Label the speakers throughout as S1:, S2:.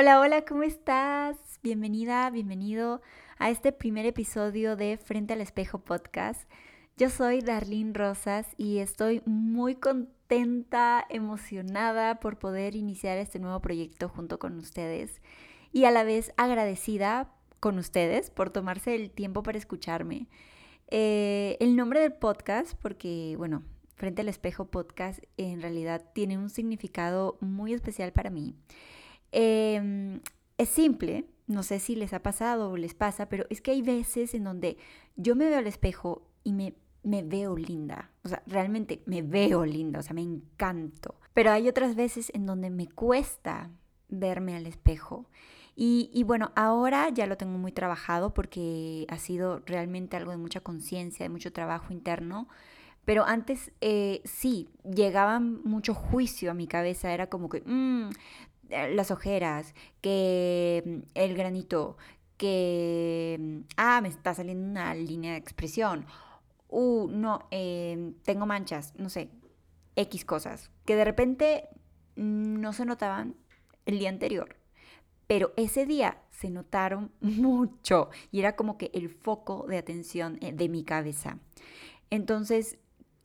S1: Hola, hola, ¿cómo estás? Bienvenida, bienvenido a este primer episodio de Frente al Espejo Podcast. Yo soy Darlene Rosas y estoy muy contenta, emocionada por poder iniciar este nuevo proyecto junto con ustedes y a la vez agradecida con ustedes por tomarse el tiempo para escucharme. Eh, el nombre del podcast, porque bueno, Frente al Espejo Podcast en realidad tiene un significado muy especial para mí. Em, es simple, no sé si les ha pasado o les pasa, pero es que hay veces en donde yo me veo al espejo y me, me veo linda. O sea, realmente me veo linda, o sea, me encanto. Pero hay otras veces en donde me cuesta verme al espejo. Y, y, bueno, ahora ya lo tengo muy trabajado porque ha sido realmente algo de mucha conciencia, de mucho trabajo interno. Pero antes eh, sí, llegaba mucho juicio a mi cabeza, era como que, mmm, las ojeras, que mm, el granito, que, mm, ah, me está saliendo una línea de expresión, uh, no, em, tengo manchas, no sé, X cosas, que de repente no se notaban el día anterior, pero ese día se notaron mucho y era como que el foco de atención eh, de mi cabeza. Entonces,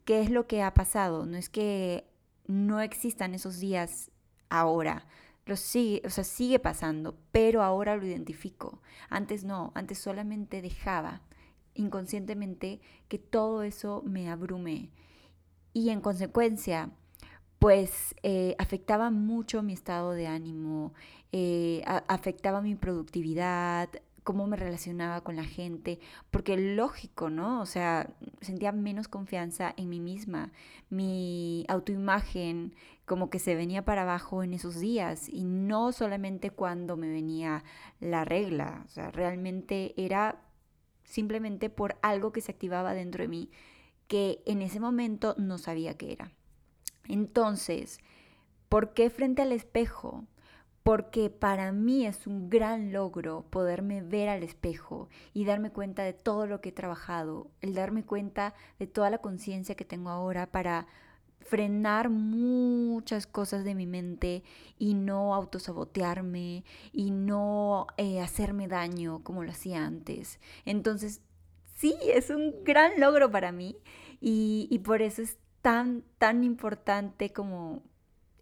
S1: ¿qué es lo que ha pasado? No es que no existan esos días ahora, lo sigue, o sea, sigue pasando, pero ahora lo identifico. Antes no, antes solamente dejaba inconscientemente que todo eso me abrume. Y en consecuencia, pues eh, afectaba mucho mi estado de ánimo, eh, afectaba mi productividad, cómo me relacionaba con la gente, porque lógico, ¿no? O sea, sentía menos confianza en mí misma, mi autoimagen como que se venía para abajo en esos días y no solamente cuando me venía la regla, o sea, realmente era simplemente por algo que se activaba dentro de mí que en ese momento no sabía qué era. Entonces, ¿por qué frente al espejo? porque para mí es un gran logro poderme ver al espejo y darme cuenta de todo lo que he trabajado, el darme cuenta de toda la conciencia que tengo ahora para frenar muchas cosas de mi mente y no autosabotearme y no eh, hacerme daño como lo hacía antes. Entonces, sí, es un gran logro para mí y, y por eso es tan, tan importante como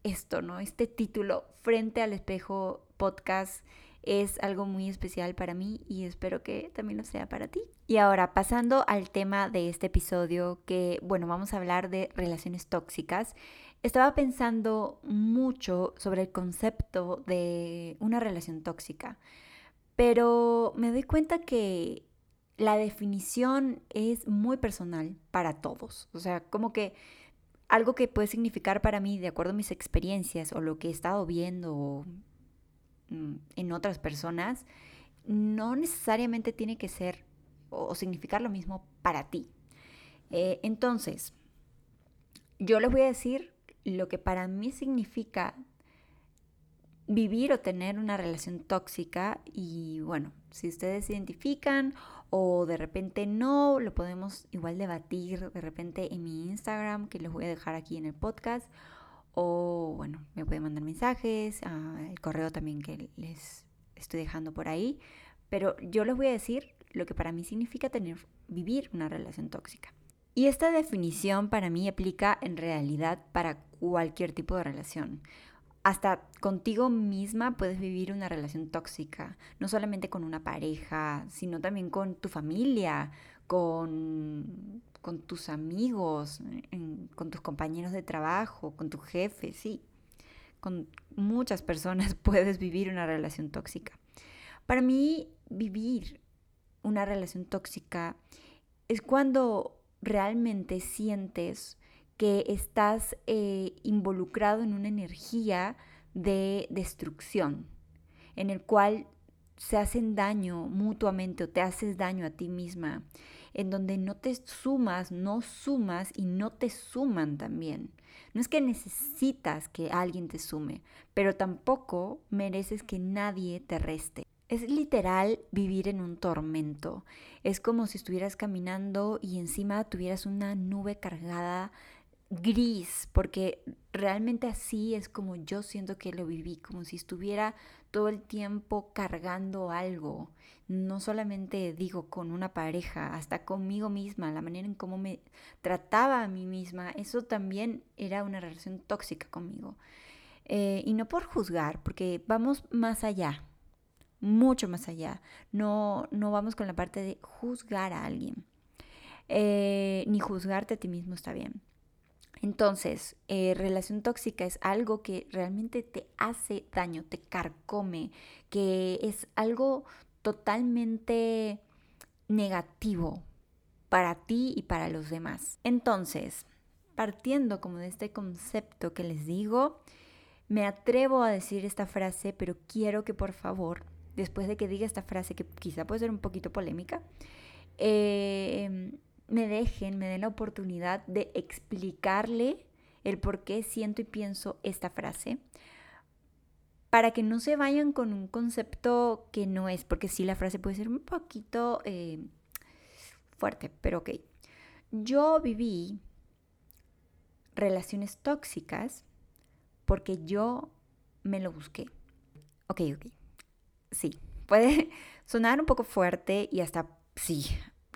S1: esto, ¿no? Este título, Frente al Espejo Podcast, es algo muy especial para mí y espero que también lo sea para ti. Y ahora, pasando al tema de este episodio, que, bueno, vamos a hablar de relaciones tóxicas. Estaba pensando mucho sobre el concepto de una relación tóxica, pero me doy cuenta que la definición es muy personal para todos. O sea, como que algo que puede significar para mí, de acuerdo a mis experiencias o lo que he estado viendo en otras personas, no necesariamente tiene que ser o significar lo mismo para ti. Eh, entonces, yo les voy a decir lo que para mí significa vivir o tener una relación tóxica y bueno, si ustedes se identifican o de repente no, lo podemos igual debatir de repente en mi Instagram que les voy a dejar aquí en el podcast o bueno, me pueden mandar mensajes, el correo también que les estoy dejando por ahí, pero yo les voy a decir lo que para mí significa tener vivir una relación tóxica. Y esta definición para mí aplica en realidad para cualquier tipo de relación hasta contigo misma puedes vivir una relación tóxica, no solamente con una pareja, sino también con tu familia, con, con tus amigos, con tus compañeros de trabajo, con tu jefe, sí. Con muchas personas puedes vivir una relación tóxica. Para mí, vivir una relación tóxica es cuando realmente sientes que estás eh, involucrado en una energía de destrucción, en el cual se hacen daño mutuamente o te haces daño a ti misma, en donde no te sumas, no sumas y no te suman también. No es que necesitas que alguien te sume, pero tampoco mereces que nadie te reste. Es literal vivir en un tormento. Es como si estuvieras caminando y encima tuvieras una nube cargada gris, porque realmente así es como yo siento que lo viví, como si estuviera todo el tiempo cargando algo, no solamente digo con una pareja, hasta conmigo misma, la manera en cómo me trataba a mí misma, eso también era una relación tóxica conmigo. Eh, y no por juzgar, porque vamos más allá, mucho más allá. No, no vamos con la parte de juzgar a alguien. Eh, ni juzgarte a ti mismo está bien. Entonces, eh, relación tóxica es algo que realmente te hace daño, te carcome, que es algo totalmente negativo para ti y para los demás. Entonces, partiendo como de este concepto que les digo, me atrevo a decir esta frase, pero quiero que por favor, después de que diga esta frase, que quizá puede ser un poquito polémica, eh, me dejen, me den la oportunidad de explicarle el por qué siento y pienso esta frase, para que no se vayan con un concepto que no es, porque sí la frase puede ser un poquito eh, fuerte, pero ok. Yo viví relaciones tóxicas porque yo me lo busqué. Ok, ok. Sí, puede sonar un poco fuerte y hasta, sí,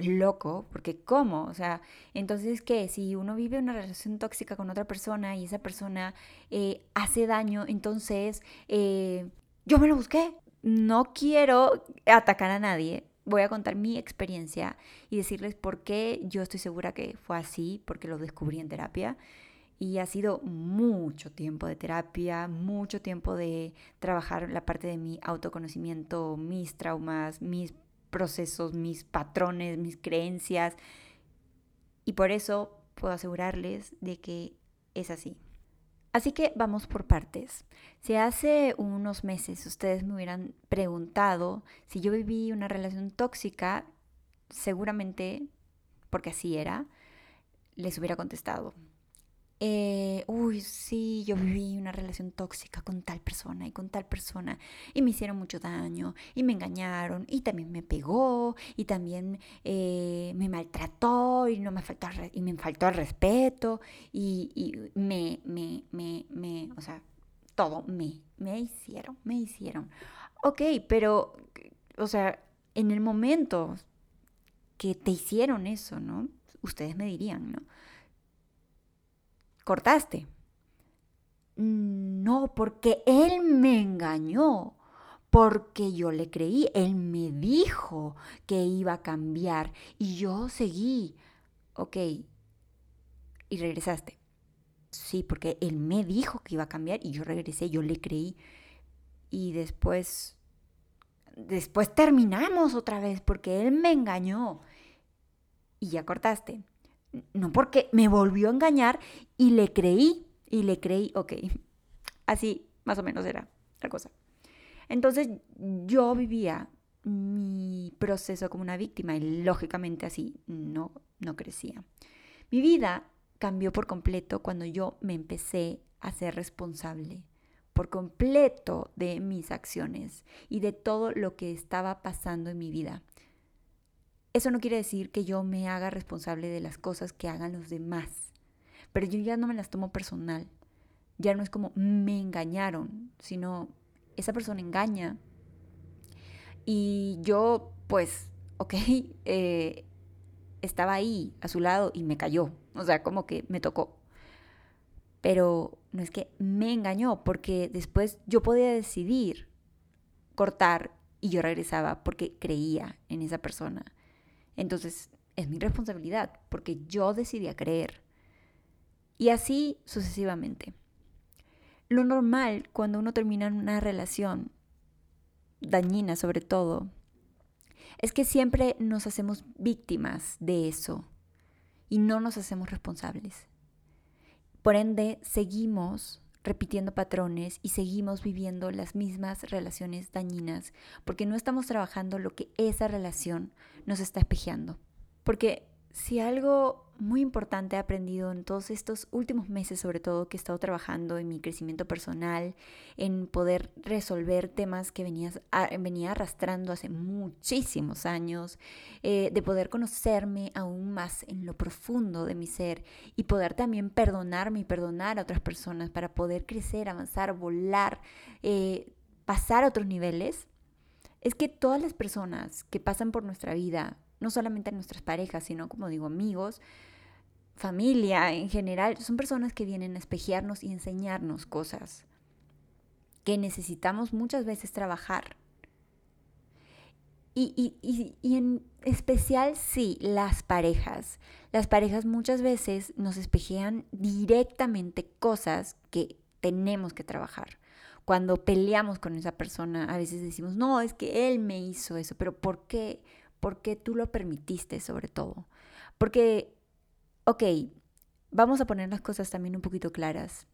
S1: loco, porque ¿cómo? O sea, entonces, ¿qué? Si uno vive una relación tóxica con otra persona y esa persona eh, hace daño, entonces eh, yo me lo busqué. No quiero atacar a nadie. Voy a contar mi experiencia y decirles por qué yo estoy segura que fue así, porque lo descubrí en terapia. Y ha sido mucho tiempo de terapia, mucho tiempo de trabajar la parte de mi autoconocimiento, mis traumas, mis procesos, mis patrones, mis creencias. Y por eso puedo asegurarles de que es así. Así que vamos por partes. Si hace unos meses ustedes me hubieran preguntado si yo viví una relación tóxica, seguramente, porque así era, les hubiera contestado, eh, uy, sí, yo viví una relación tóxica con tal persona y con tal persona y me hicieron mucho daño y me engañaron y también me pegó y también eh, me maltrató y no me faltó y me faltó el respeto y, y me, me, me, me, o sea, todo me, me hicieron, me hicieron. Ok, pero, o sea, en el momento que te hicieron eso, ¿no? Ustedes me dirían, ¿no? Cortaste. No, porque él me engañó, porque yo le creí, él me dijo que iba a cambiar y yo seguí. Ok, y regresaste. Sí, porque él me dijo que iba a cambiar y yo regresé, yo le creí. Y después, después terminamos otra vez porque él me engañó. Y ya cortaste no porque me volvió a engañar y le creí, y le creí, ok, así más o menos era la cosa. Entonces yo vivía mi proceso como una víctima y lógicamente así no, no crecía. Mi vida cambió por completo cuando yo me empecé a ser responsable por completo de mis acciones y de todo lo que estaba pasando en mi vida. Eso no quiere decir que yo me haga responsable de las cosas que hagan los demás, pero yo ya no me las tomo personal. Ya no es como me engañaron, sino esa persona engaña. Y yo, pues, ok, eh, estaba ahí a su lado y me cayó. O sea, como que me tocó. Pero no es que me engañó, porque después yo podía decidir cortar y yo regresaba porque creía en esa persona. Entonces es mi responsabilidad porque yo decidí a creer. Y así sucesivamente. Lo normal cuando uno termina una relación, dañina sobre todo, es que siempre nos hacemos víctimas de eso y no nos hacemos responsables. Por ende, seguimos repitiendo patrones y seguimos viviendo las mismas relaciones dañinas porque no estamos trabajando lo que esa relación nos está espejeando. Porque si algo muy importante he aprendido en todos estos últimos meses, sobre todo que he estado trabajando en mi crecimiento personal, en poder resolver temas que venías, venía arrastrando hace muchísimos años, eh, de poder conocerme aún más en lo profundo de mi ser y poder también perdonarme y perdonar a otras personas para poder crecer, avanzar, volar, eh, pasar a otros niveles. Es que todas las personas que pasan por nuestra vida, no solamente nuestras parejas, sino como digo amigos, familia en general, son personas que vienen a espejearnos y enseñarnos cosas que necesitamos muchas veces trabajar. Y, y, en especial, sí, las parejas. Las parejas muchas veces nos espejean directamente cosas que tenemos que trabajar. Cuando peleamos con esa persona, a veces decimos, no, es que él me hizo eso, pero ¿por qué? ¿Por qué tú lo permitiste sobre todo? Porque ok, vamos a poner las cosas también un poquito claras.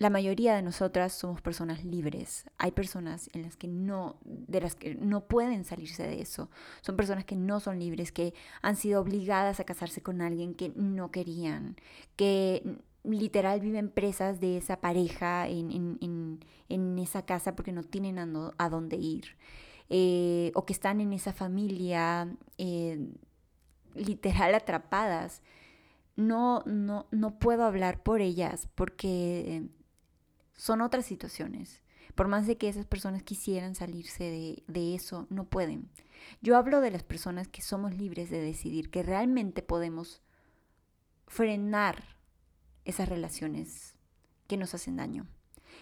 S1: La mayoría de nosotras somos personas libres. Hay personas en las que no, de las que no pueden salirse de eso. Son personas que no son libres, que han sido obligadas a casarse con alguien que no querían, que literal viven presas de esa pareja en, esa casa porque no tienen a, dónde ir. Eh, o que están en esa familia eh, literal atrapadas. No, no, no puedo hablar por ellas porque son otras situaciones. Por más de que esas personas quisieran salirse de, de, eso, no pueden. Yo hablo de las personas que somos libres de decidir, que realmente podemos frenar esas relaciones que nos hacen daño.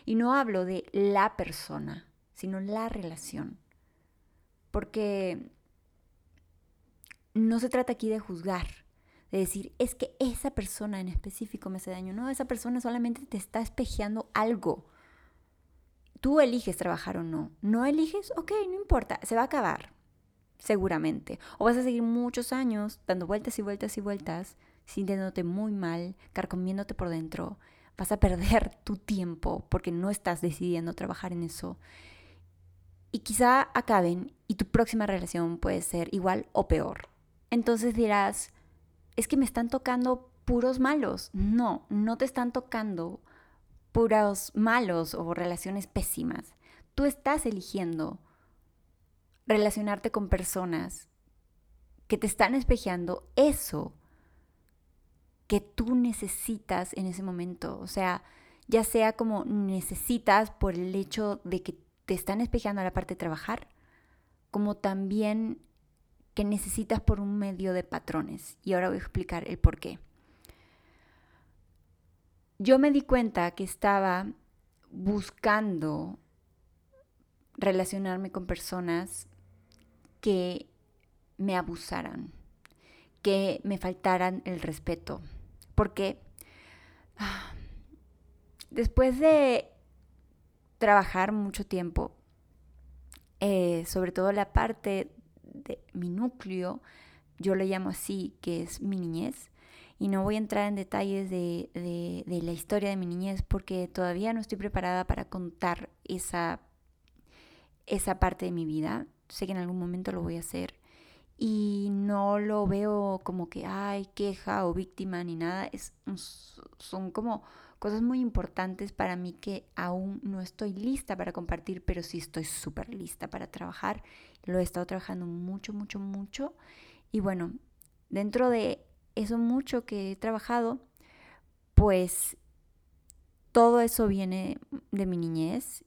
S1: Y no hablo de la persona, sino la relación. Porque no se trata aquí de juzgar, de decir, es que esa persona en específico me hace daño. No, esa persona solamente te está espejeando algo. Tú eliges trabajar o no. No eliges, ok, no importa, se va a acabar, seguramente. O vas a seguir muchos años dando vueltas y vueltas y vueltas, sintiéndote muy mal, carcomiéndote por dentro. Vas a perder tu tiempo porque no estás decidiendo trabajar en eso. Y quizá acaben y tu próxima relación puede ser igual o peor. Entonces dirás, es que me están tocando puros malos. No, no te están tocando puros malos o relaciones pésimas. Tú estás eligiendo relacionarte con personas que te están espejeando eso que tú necesitas en ese momento. O sea, ya sea como necesitas por el hecho de que te están espejeando a la parte de trabajar, como también que necesitas por un medio de patrones. Y ahora voy a explicar el por qué. Yo me di cuenta que estaba buscando relacionarme con personas que me abusaran, que me faltaran el respeto. Porque ah, después de trabajar mucho tiempo, eh, sobre todo la parte de mi núcleo, yo lo llamo así, que es mi niñez. Y no voy a entrar en detalles de, de, la historia de mi niñez porque todavía no estoy preparada para contar esa, esa parte de mi vida. Sé que en algún momento lo voy a hacer. Y no lo veo como que, ay, queja o víctima ni nada. Es, son como cosas muy importantes para mí que aún no estoy lista para compartir, pero sí estoy súper lista para trabajar. Lo he estado trabajando mucho, mucho, mucho. Y bueno, dentro de eso mucho que he trabajado, pues todo eso viene de mi niñez.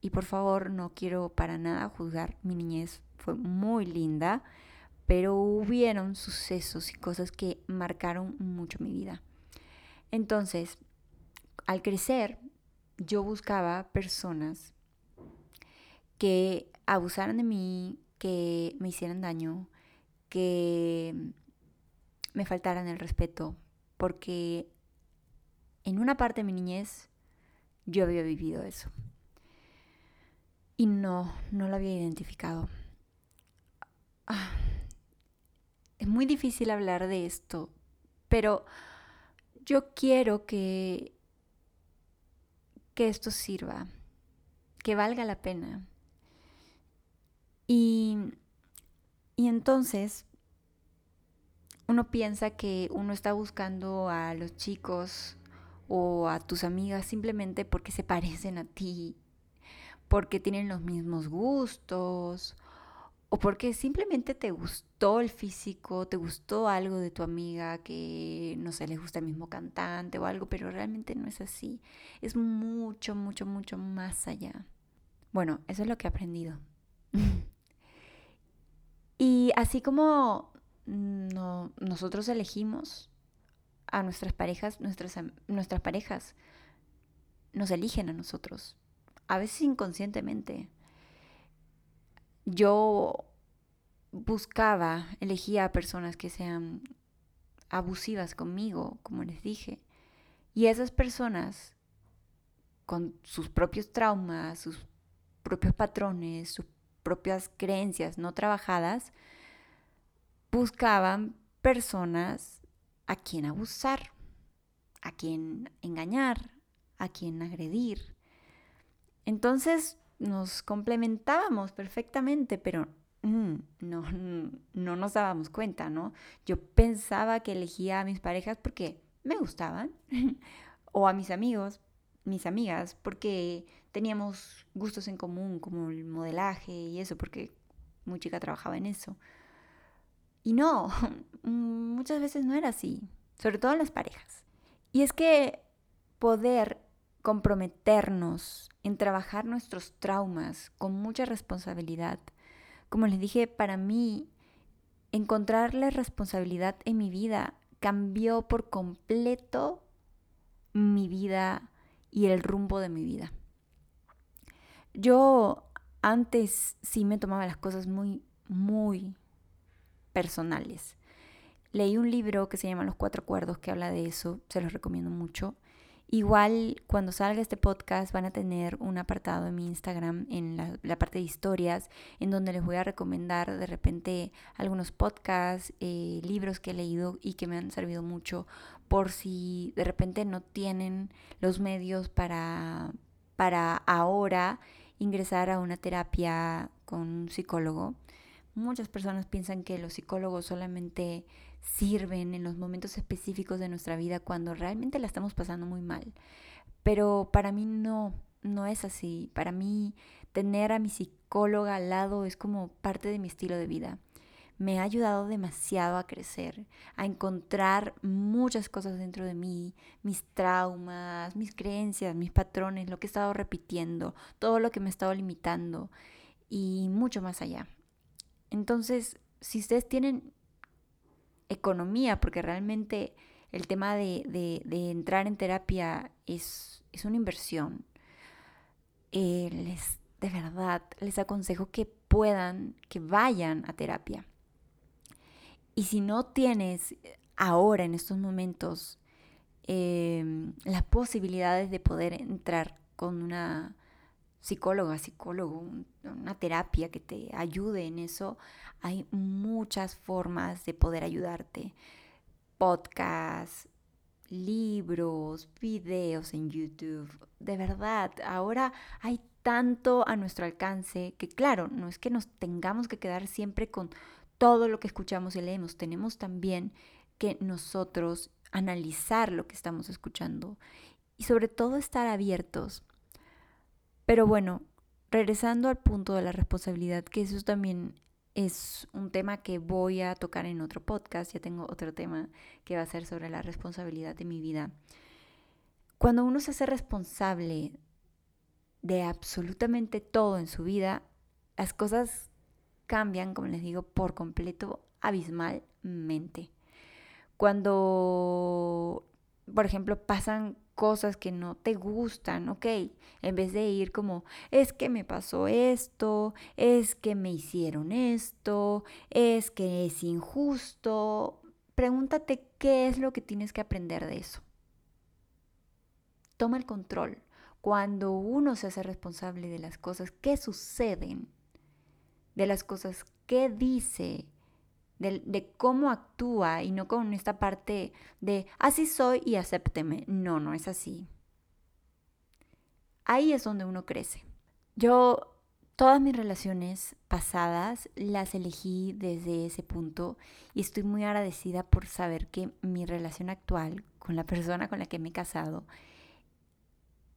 S1: Y por favor, no quiero para nada juzgar. Mi niñez fue muy linda, pero hubieron sucesos y cosas que marcaron mucho mi vida. Entonces, al crecer, yo buscaba personas que abusaran de mí, que me hicieran daño, que me faltaran el respeto, porque en una parte de mi niñez yo había vivido eso. Y no, no lo había identificado. Ah, es muy difícil hablar de esto, pero yo quiero que que esto sirva, que valga la pena. Y, y entonces, uno piensa que uno está buscando a los chicos o a tus amigas simplemente porque se parecen a ti, porque tienen los mismos gustos o porque simplemente te gustó el físico, te gustó algo de tu amiga que no sé, les gusta el mismo cantante o algo, pero realmente no es así. Es mucho, mucho, mucho más allá. Bueno, eso es lo que he aprendido. así como no, nosotros elegimos a nuestras parejas, nuestras, nuestras parejas nos eligen a nosotros, a veces inconscientemente yo buscaba, elegía a personas que sean abusivas conmigo, como les dije. Y esas personas, con sus propios traumas, sus propios patrones, sus propias creencias no trabajadas, buscaban personas a quien abusar, a quien engañar, a quien agredir. Entonces nos complementábamos perfectamente, pero mm, no, no nos dábamos cuenta, ¿no? Yo pensaba que elegía a mis parejas porque me gustaban, o a mis amigos, mis amigas, porque teníamos gustos en común, como el modelaje y eso, porque muy chica trabajaba en eso. Y no, muchas veces no era así, sobre todo en las parejas. Y es que poder comprometernos en trabajar nuestros traumas con mucha responsabilidad. Como les dije, para mí, encontrarle responsabilidad en mi vida cambió por completo mi vida y el rumbo de mi vida. Yo antes sí me tomaba las cosas muy, muy personales. Leí un libro que se llama Los Cuatro Acuerdos que habla de eso, se los recomiendo mucho. Igual cuando salga este podcast van a tener un apartado en mi Instagram en la, parte de historias en donde les voy a recomendar de repente algunos podcasts, eh, libros que he leído y que me han servido mucho por si de repente no tienen los medios para, para ahora ingresar a una terapia con un psicólogo. Muchas personas piensan que los psicólogos solamente sirven en los momentos específicos de nuestra vida cuando realmente la estamos pasando muy mal. Pero para mí no, no es así. Para mí tener a mi psicóloga al lado es como parte de mi estilo de vida. Me ha ayudado demasiado a crecer, a encontrar muchas cosas dentro de mí, mis traumas, mis creencias, mis patrones, lo que he estado repitiendo, todo lo que me he estado limitando y mucho más allá. Entonces, si ustedes tienen economía, porque realmente el tema de, entrar en terapia es, una inversión. Eh, les, de verdad, les aconsejo que puedan, que vayan a terapia. Y si no tienes ahora, en estos momentos, em, las posibilidades de poder entrar con una psicóloga, psicólogo, una terapia que te ayude en eso, hay muchas formas de poder ayudarte. Podcasts, libros, videos en YouTube. De verdad, ahora hay tanto a nuestro alcance que claro, no es que nos tengamos que quedar siempre con todo lo que escuchamos y leemos, tenemos también que nosotros analizar lo que estamos escuchando y sobre todo estar abiertos. Pero bueno, regresando al punto de la responsabilidad, que eso también es un tema que voy a tocar en otro podcast, ya tengo otro tema que va a ser sobre la responsabilidad de mi vida. Cuando uno se hace responsable de absolutamente todo en su vida, las cosas cambian, como les digo, por completo, abismalmente. Cuando, por ejemplo, pasan cosas que no te gustan, ¿ok? En vez de ir como, es que me pasó esto, es que me hicieron esto, es que es injusto, pregúntate qué es lo que tienes que aprender de eso. Toma el control. Cuando uno se hace responsable de las cosas que suceden, de las cosas que dice, de, cómo actúa y no con esta parte de así soy y acépteme. No, no es así. Ahí es donde uno crece. Yo Todas mis relaciones pasadas las elegí desde ese punto y estoy muy agradecida por saber que mi relación actual con la persona con la que me he casado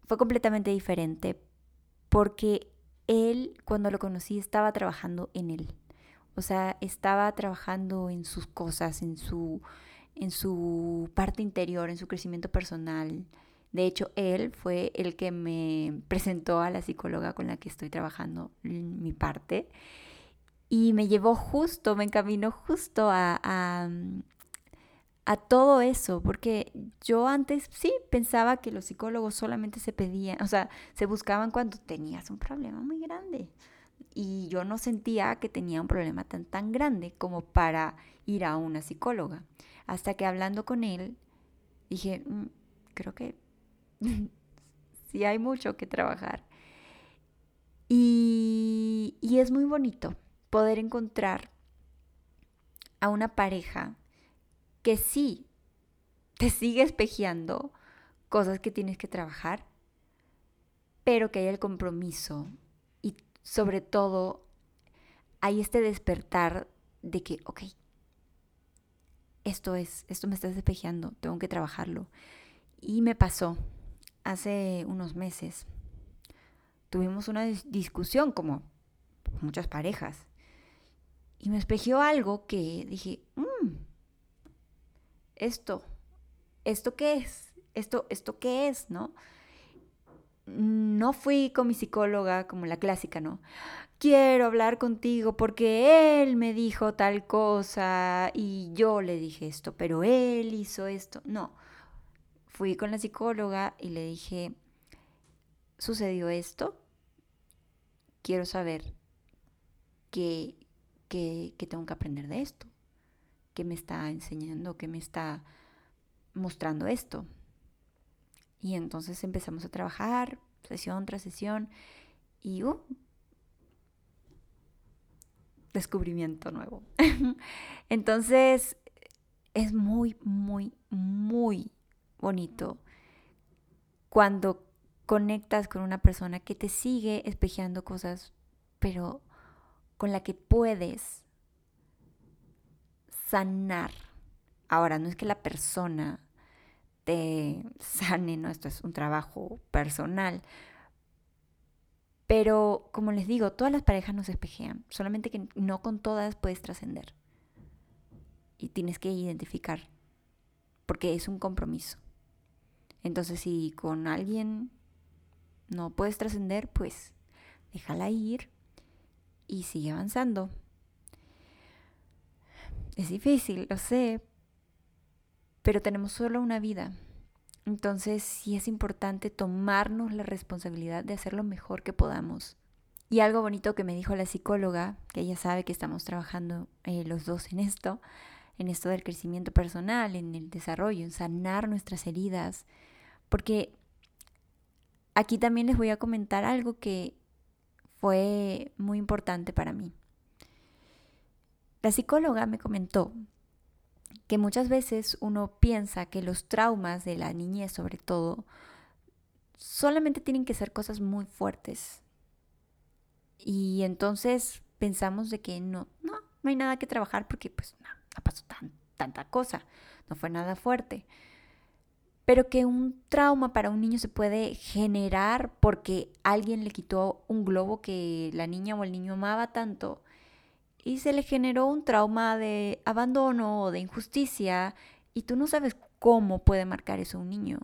S1: fue completamente diferente porque él cuando lo conocí estaba trabajando en él. O sea, estaba trabajando en sus cosas, en su, en su parte interior, en su crecimiento personal, de hecho, él fue el que me presentó a la psicóloga con la que estoy trabajando mi parte y me llevó justo, me encaminó justo a, a, a, todo eso, porque yo antes sí pensaba que los psicólogos solamente se pedían, o sea, se buscaban cuando tenías un problema muy grande. Y yo no sentía que tenía un problema tan, tan grande como para ir a una psicóloga. Hasta que hablando con él, dije, mm, creo que sí hay mucho que trabajar. Y, y es muy bonito poder encontrar a una pareja que sí te sigue espejeando cosas que tienes que trabajar, pero que hay el compromiso sobre todo hay este despertar de que, ok, esto es, esto me está espejeando, tengo que trabajarlo. Y me pasó, hace unos meses tuvimos una discusión como muchas parejas y me espejeó algo que dije, mm, esto, ¿esto qué es? ¿Esto, ¿Esto qué es? ¿No? No fui con mi psicóloga como la clásica, ¿no? Quiero hablar contigo porque él me dijo tal cosa y yo le dije esto, pero él hizo esto. No, fui con la psicóloga y le dije, sucedió esto, quiero saber qué, qué, tengo que aprender de esto, qué me está enseñando, qué me está mostrando esto. Y entonces empezamos a trabajar, sesión tras sesión, y uh, descubrimiento nuevo. entonces es muy, muy, muy bonito cuando conectas con una persona que te sigue espejeando cosas, pero con la que puedes sanar. Ahora, no es que la persona te sane, no, esto es un trabajo personal. Pero, como les digo, todas las parejas nos espejean, solamente que no con todas puedes trascender. Y tienes que identificar, porque es un compromiso. Entonces si con alguien no puedes trascender, pues déjala ir y sigue avanzando. Es difícil, lo sé, pero tenemos solo una vida. Entonces sí es importante tomarnos la responsabilidad de hacer lo mejor que podamos. Y algo bonito que me dijo la psicóloga, que ella sabe que estamos trabajando eh, los dos en esto, en esto del crecimiento personal, en el desarrollo, en sanar nuestras heridas, porque aquí también les voy a comentar algo que fue muy importante para mí. La psicóloga me comentó que muchas veces uno piensa que los traumas de la niñez sobre todo solamente tienen que ser cosas muy fuertes. Y entonces pensamos de que no, no, no hay nada que trabajar porque pues no, no pasó tan, tanta cosa, no fue nada fuerte pero que un trauma para un niño se puede generar porque alguien le quitó un globo que la niña o el niño amaba tanto y se le generó un trauma de abandono o de injusticia y tú no sabes cómo puede marcar eso un niño.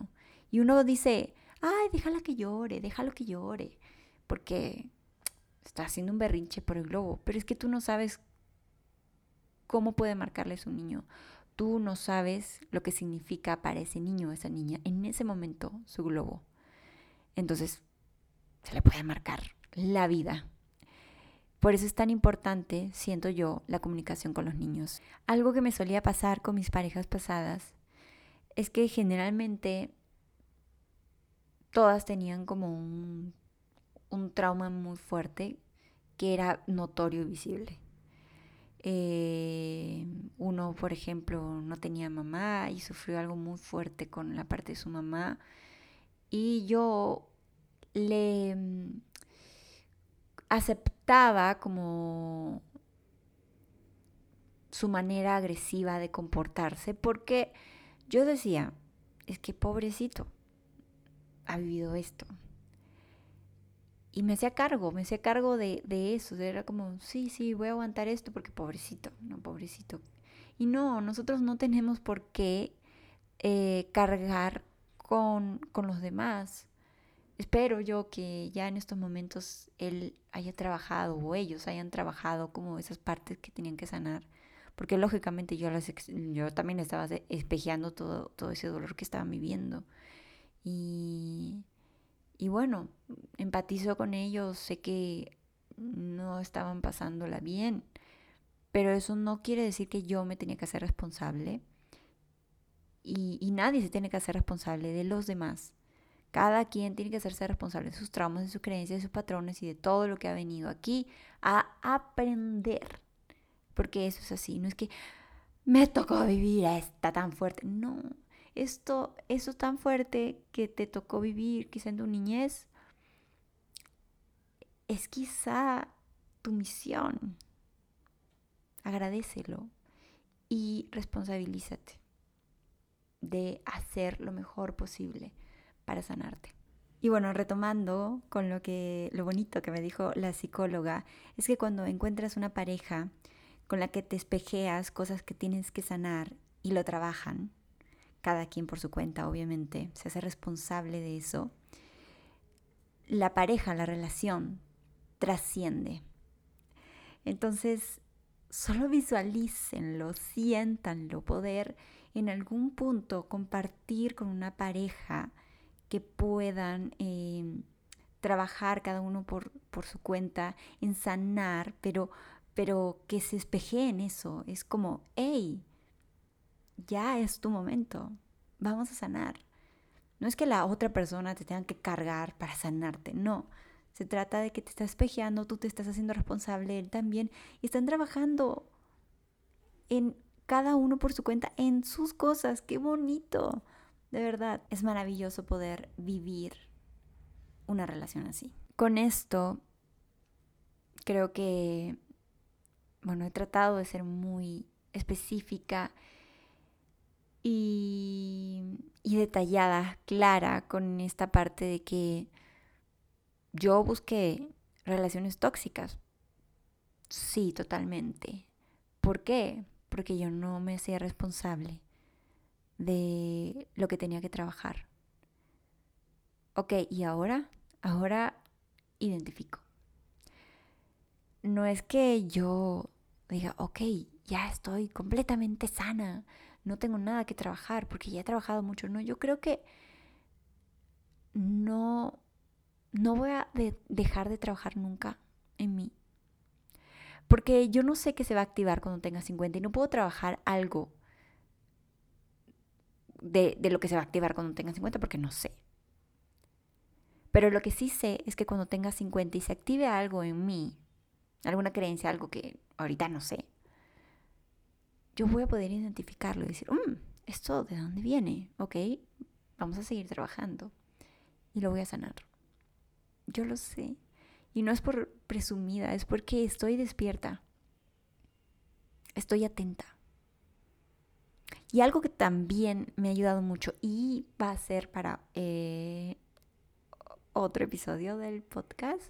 S1: Y uno dice, ay, déjala que llore, déjalo que llore, porque está haciendo un berrinche por el globo, pero es que tú no sabes cómo puede marcarle eso a un niño tú no sabes lo que significa para ese niño esa niña en ese momento su globo. Entonces, se le puede marcar la vida. Por eso es tan importante, siento yo, la comunicación con los niños. Algo que me solía pasar con mis parejas pasadas es que generalmente todas tenían como un, un trauma muy fuerte que era notorio y visible. Eh, uno, por ejemplo, no tenía mamá y sufrió algo muy fuerte con la parte de su mamá. Y yo le... aceptaba como su manera agresiva de comportarse porque yo decía, es que pobrecito, ha vivido esto. Y me hacía cargo, me hacía cargo de, eso. Era como, sí, sí, voy a aguantar esto porque pobrecito, no, pobrecito. Y no, nosotros no tenemos por qué eh, cargar con, con los demás. Espero yo que ya en estos momentos él haya trabajado o ellos hayan trabajado como esas partes que tenían que sanar. Porque lógicamente yo, las, yo también estaba espejeando todo, todo ese dolor que estaban viviendo. Y, y bueno, empatizo con ellos, sé que no estaban pasándola bien, pero eso no quiere decir que yo me tenía que hacer responsable. Y, y nadie se tiene que hacer responsable de los demás. Cada quien tiene que hacerse responsable de sus traumas, de sus creencias, de sus patrones y de todo lo que ha venido aquí a aprender. Porque eso es así, no es que me tocó vivir a esta tan fuerte. No, esto, eso tan fuerte que te tocó vivir quizá en tu niñez, es quizá tu misión. Agradecelo y responsabilízate de hacer lo mejor posible para sanarte. Y bueno, retomando con lo que lo bonito que me dijo la psicóloga, es que cuando encuentras una pareja con la que te espejeas cosas que tienes que sanar y lo trabajan, cada quien por su cuenta, obviamente, se hace responsable de eso, la pareja, la relación, trasciende. Entonces, solo visualícenlo, siéntanlo, poder en algún punto compartir con una pareja que puedan em, trabajar cada uno por, por, su cuenta, en sanar, pero, pero que se espeje en eso. Es como, hey, ya es tu momento, vamos a sanar. No es que la otra persona te tenga que cargar para sanarte, no. Se trata de que te estás espejeando, tú te estás haciendo responsable, él también, están trabajando en cada uno por su cuenta, en sus cosas. ¡Qué bonito! De verdad, es maravilloso poder vivir una relación así. Con esto, creo que, bueno, he tratado de ser muy específica y, detallada, clara con esta parte de que yo busqué relaciones tóxicas. Sí, totalmente. ¿Por qué? Porque yo no me hacía responsable de lo que tenía que trabajar. Ok, ¿y ahora? Ahora identifico. No es que yo diga, ok, ya estoy completamente sana, no tengo nada que trabajar porque ya he trabajado mucho. No, yo creo que no, no voy a dejar de trabajar nunca en mí. Porque yo no sé qué se va a activar cuando tenga 50 y no puedo trabajar algo de, de lo que se va a activar cuando tenga 50 porque no sé. Pero lo que sí sé es que cuando tenga 50 y se active algo en mí, alguna creencia, algo que ahorita no sé, yo voy a poder identificarlo y decir, mm, ¿esto de dónde viene? Ok, vamos a seguir trabajando y lo voy a sanar. Yo lo sé. Y no es por presumida, es porque estoy despierta. Estoy atenta. Y algo que también me ha ayudado mucho y va a ser para eh, otro episodio del podcast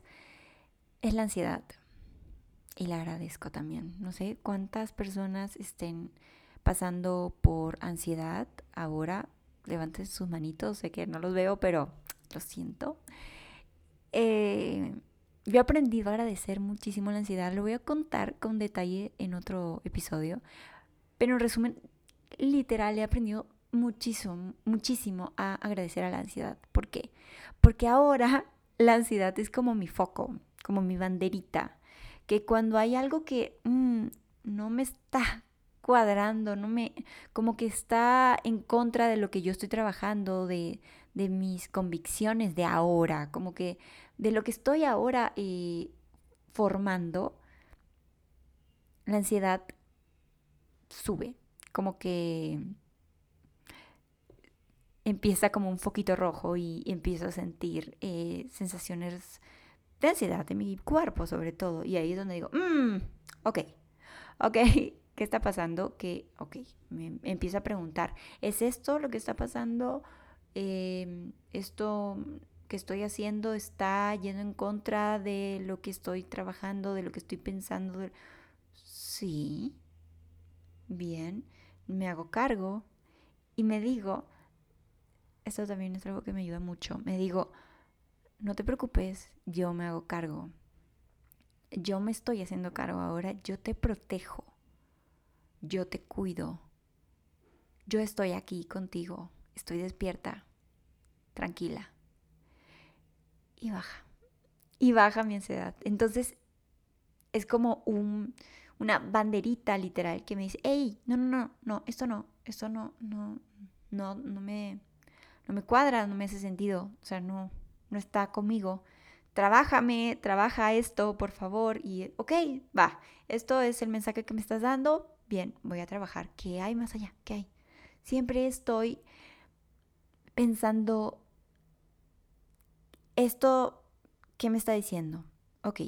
S1: es la ansiedad y la agradezco también. No sé cuántas personas estén pasando por ansiedad ahora. Levanten sus manitos, sé que no los veo, pero lo siento. Eh, yo he aprendido a agradecer muchísimo la ansiedad. Lo voy a contar con detalle en otro episodio. Pero en resumen, literal, he aprendido muchísimo, muchísimo a agradecer a la ansiedad. ¿Por qué? Porque ahora la ansiedad es como mi foco, como mi banderita que cuando hay algo que mm, no me está cuadrando, no me, como que está en contra de lo que yo estoy trabajando, de, de mis convicciones de ahora, como que de lo que estoy ahora eh, formando, la ansiedad sube, como que empieza como un foquito rojo y empiezo a sentir eh, sensaciones de ansiedad, de mi cuerpo sobre todo. Y ahí es donde digo, mmm, ok, ok, ¿qué está pasando? Que, ok, me, empiezo a preguntar, ¿es esto lo que está pasando? Em, ¿Esto que estoy haciendo está yendo en contra de lo que estoy trabajando, de lo que estoy pensando? Sí, bien, me hago cargo y me digo, esto también es algo que me ayuda mucho, me digo, no te preocupes, yo me hago cargo. Yo me estoy haciendo cargo ahora, yo te protejo, yo te cuido, yo estoy aquí contigo, estoy despierta, tranquila. Y baja, y baja mi ansiedad. Entonces es como un, una banderita literal que me dice, hey, no, no, no, no, esto no, esto no, no, no, no me, no me cuadra, no me hace sentido, o sea, no, no está conmigo. Trabájame, trabaja esto, por favor. Y, ok, va, esto es el mensaje que me estás dando. Bien, voy a trabajar. ¿Qué hay más allá? ¿Qué hay? Siempre estoy pensando, esto, ¿qué me está diciendo? Ok,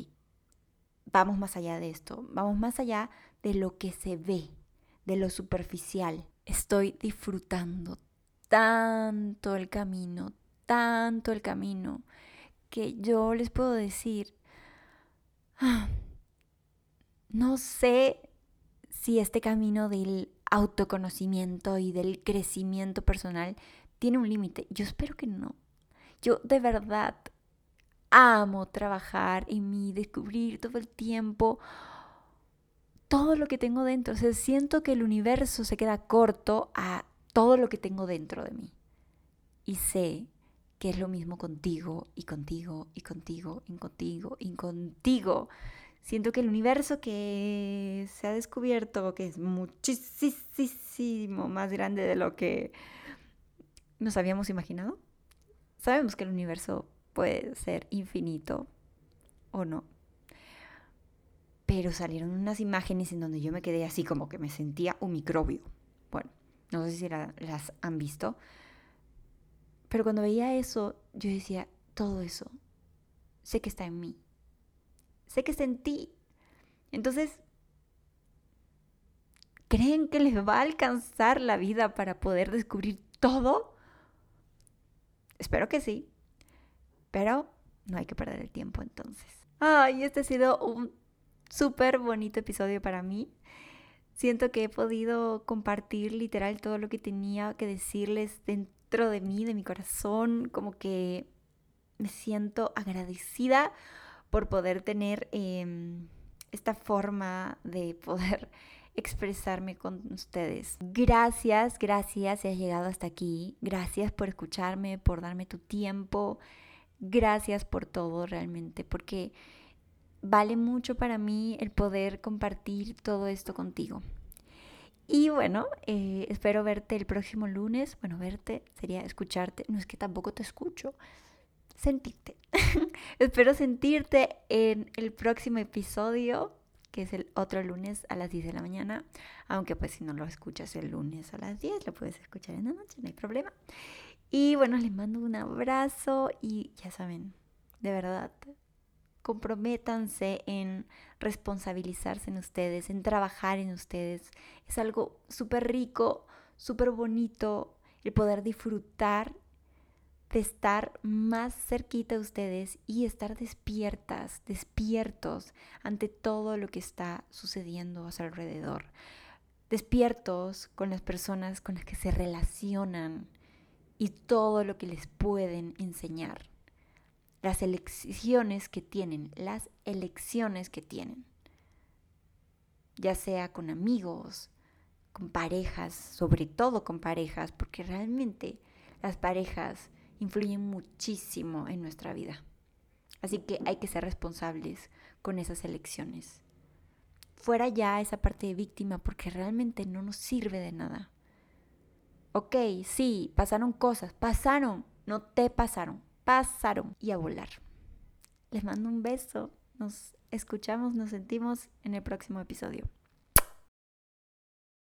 S1: vamos más allá de esto, vamos más allá de lo que se ve, de lo superficial. Estoy disfrutando tanto el camino, tanto el camino, que yo les puedo decir, ah, no sé si este camino del autoconocimiento y del crecimiento personal tiene un límite. Yo espero que no. Yo de verdad amo trabajar en mí, descubrir todo el tiempo todo lo que tengo dentro. O sea, siento que el universo se queda corto a todo lo que tengo dentro de mí. Y sé que es lo mismo contigo y contigo y contigo y contigo y contigo. Siento que el universo que se ha descubierto, que es muchísimo más grande de lo que nos habíamos imaginado, sabemos que el universo puede ser infinito o no. Pero salieron unas imágenes en donde yo me quedé así como que me sentía un microbio. Bueno, no sé si las han visto, pero cuando veía eso, yo decía, todo eso, sé que está en mí. Sé que está en ti. Entonces, ¿creen que les va a alcanzar la vida para poder descubrir todo? Espero que sí. Pero no hay que perder el tiempo entonces. Ay, este ha sido un súper bonito episodio para mí. Siento que he podido compartir literal todo lo que tenía que decirles dentro de mí, de mi corazón, como que me siento agradecida por poder tener em, esta forma de poder expresarme con ustedes. Gracias, gracias si has llegado hasta aquí. Gracias por escucharme, por darme tu tiempo. Gracias por todo realmente, porque vale mucho para mí el poder compartir todo esto contigo. Y bueno, eh, espero verte el próximo lunes. Bueno, verte sería escucharte. No es que tampoco te escucho. Sentirte. espero sentirte en el próximo episodio, que es el otro lunes a las 10 de la mañana. Aunque pues si no lo escuchas el lunes a las 10, lo puedes escuchar en la noche, no hay problema. Y bueno, les mando un abrazo y ya saben, de verdad, comprométanse en responsabilizarse en ustedes, en trabajar en ustedes. Es algo súper rico, súper bonito el poder disfrutar de estar más cerquita de ustedes y estar despiertas, despiertos ante todo lo que está sucediendo a su alrededor. Despiertos con las personas con las que se relacionan y todo lo que les pueden enseñar las elecciones que tienen, las elecciones que tienen, ya sea con amigos, con parejas, sobre todo con parejas, porque realmente las parejas influyen muchísimo en nuestra vida. Así que hay que ser responsables con esas elecciones. Fuera ya esa parte de víctima porque realmente no nos sirve de nada. Ok, sí, pasaron cosas, pasaron, no te pasaron pasaron y a volar. Les mando un beso. Nos escuchamos, nos sentimos en el próximo episodio.